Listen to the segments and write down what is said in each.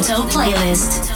Toto playlist.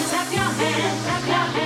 hands, clap your hands, clap your hands.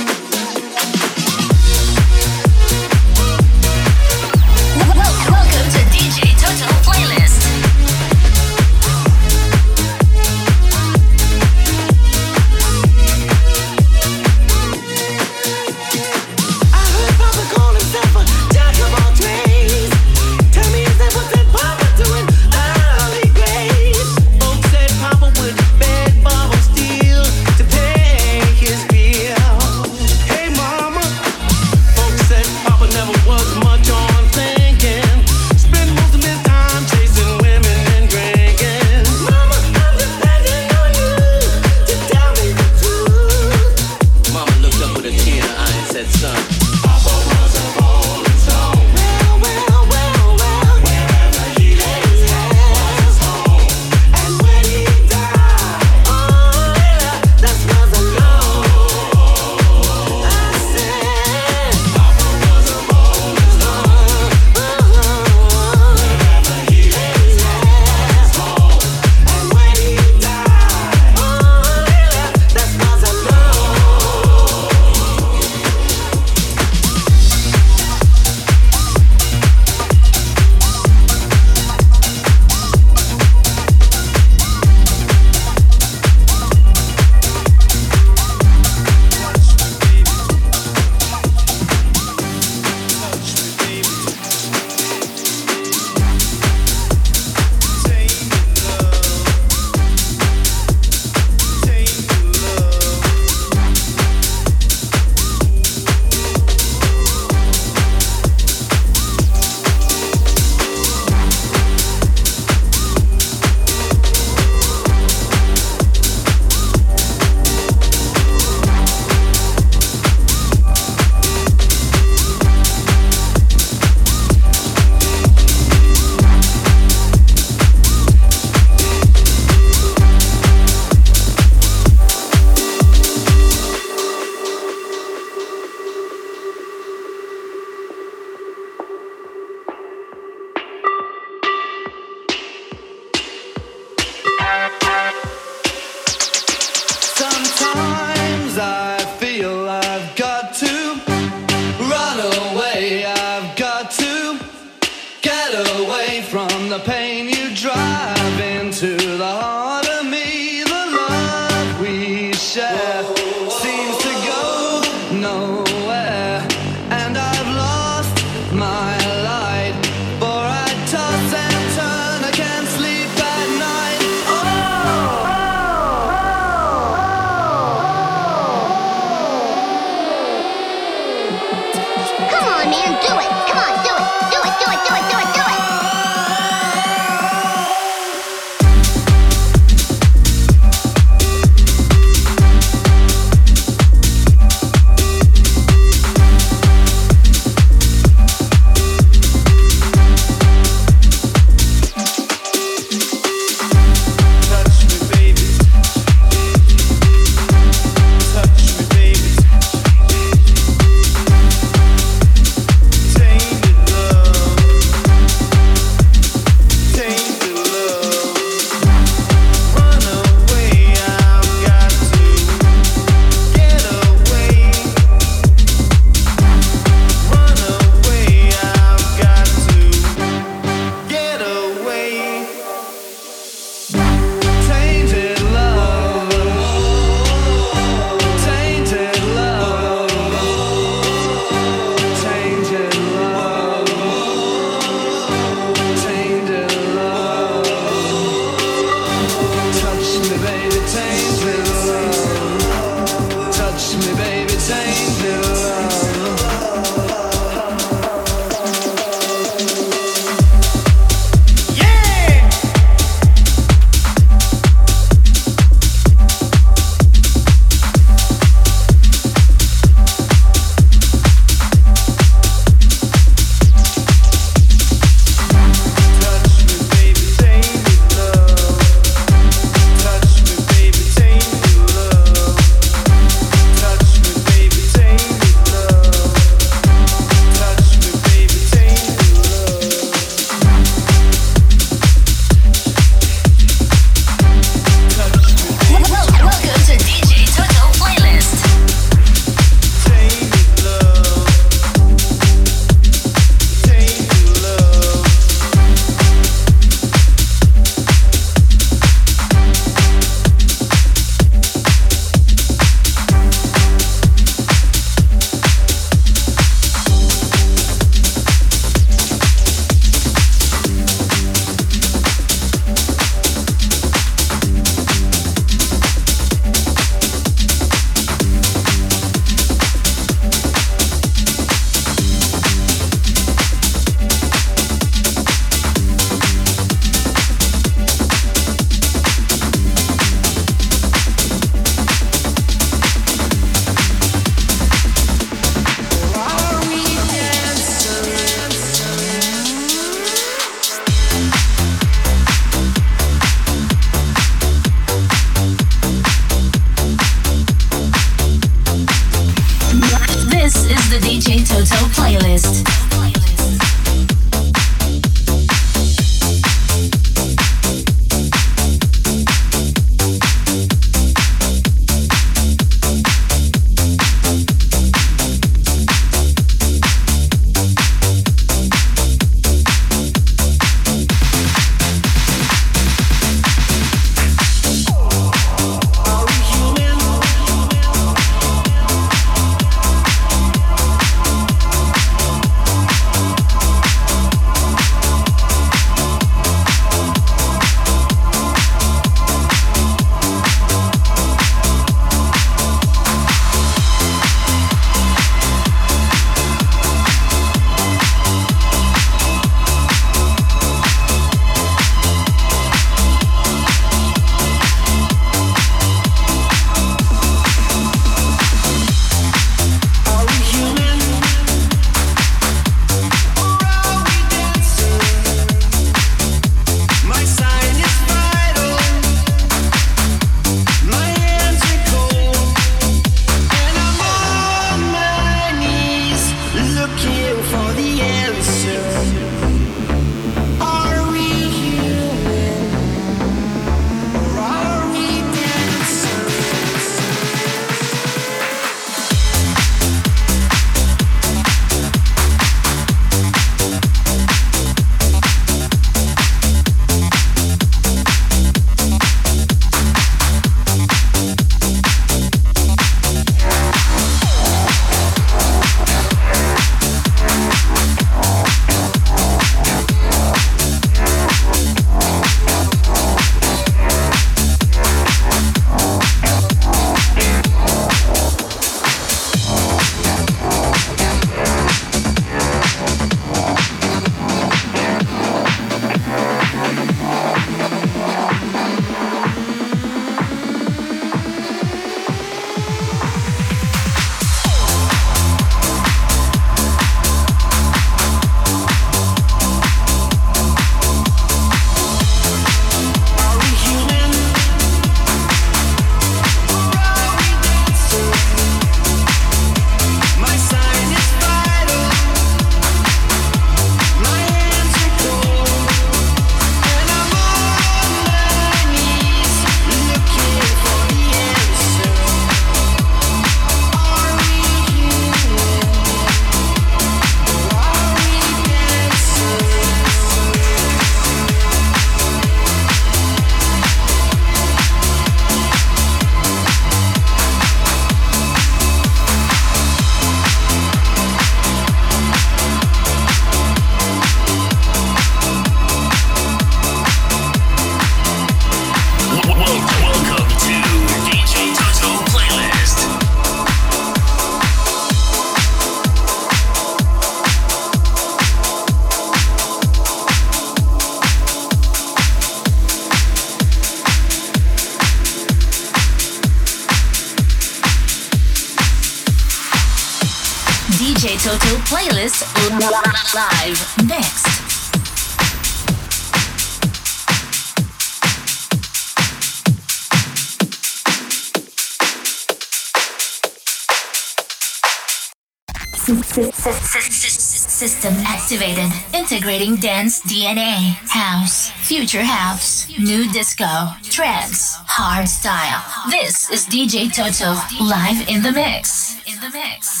Activated. Integrating dance DNA. House. Future house. Nu disco. Trance. Hard style. This is DJ Toto live in the mix. In the mix.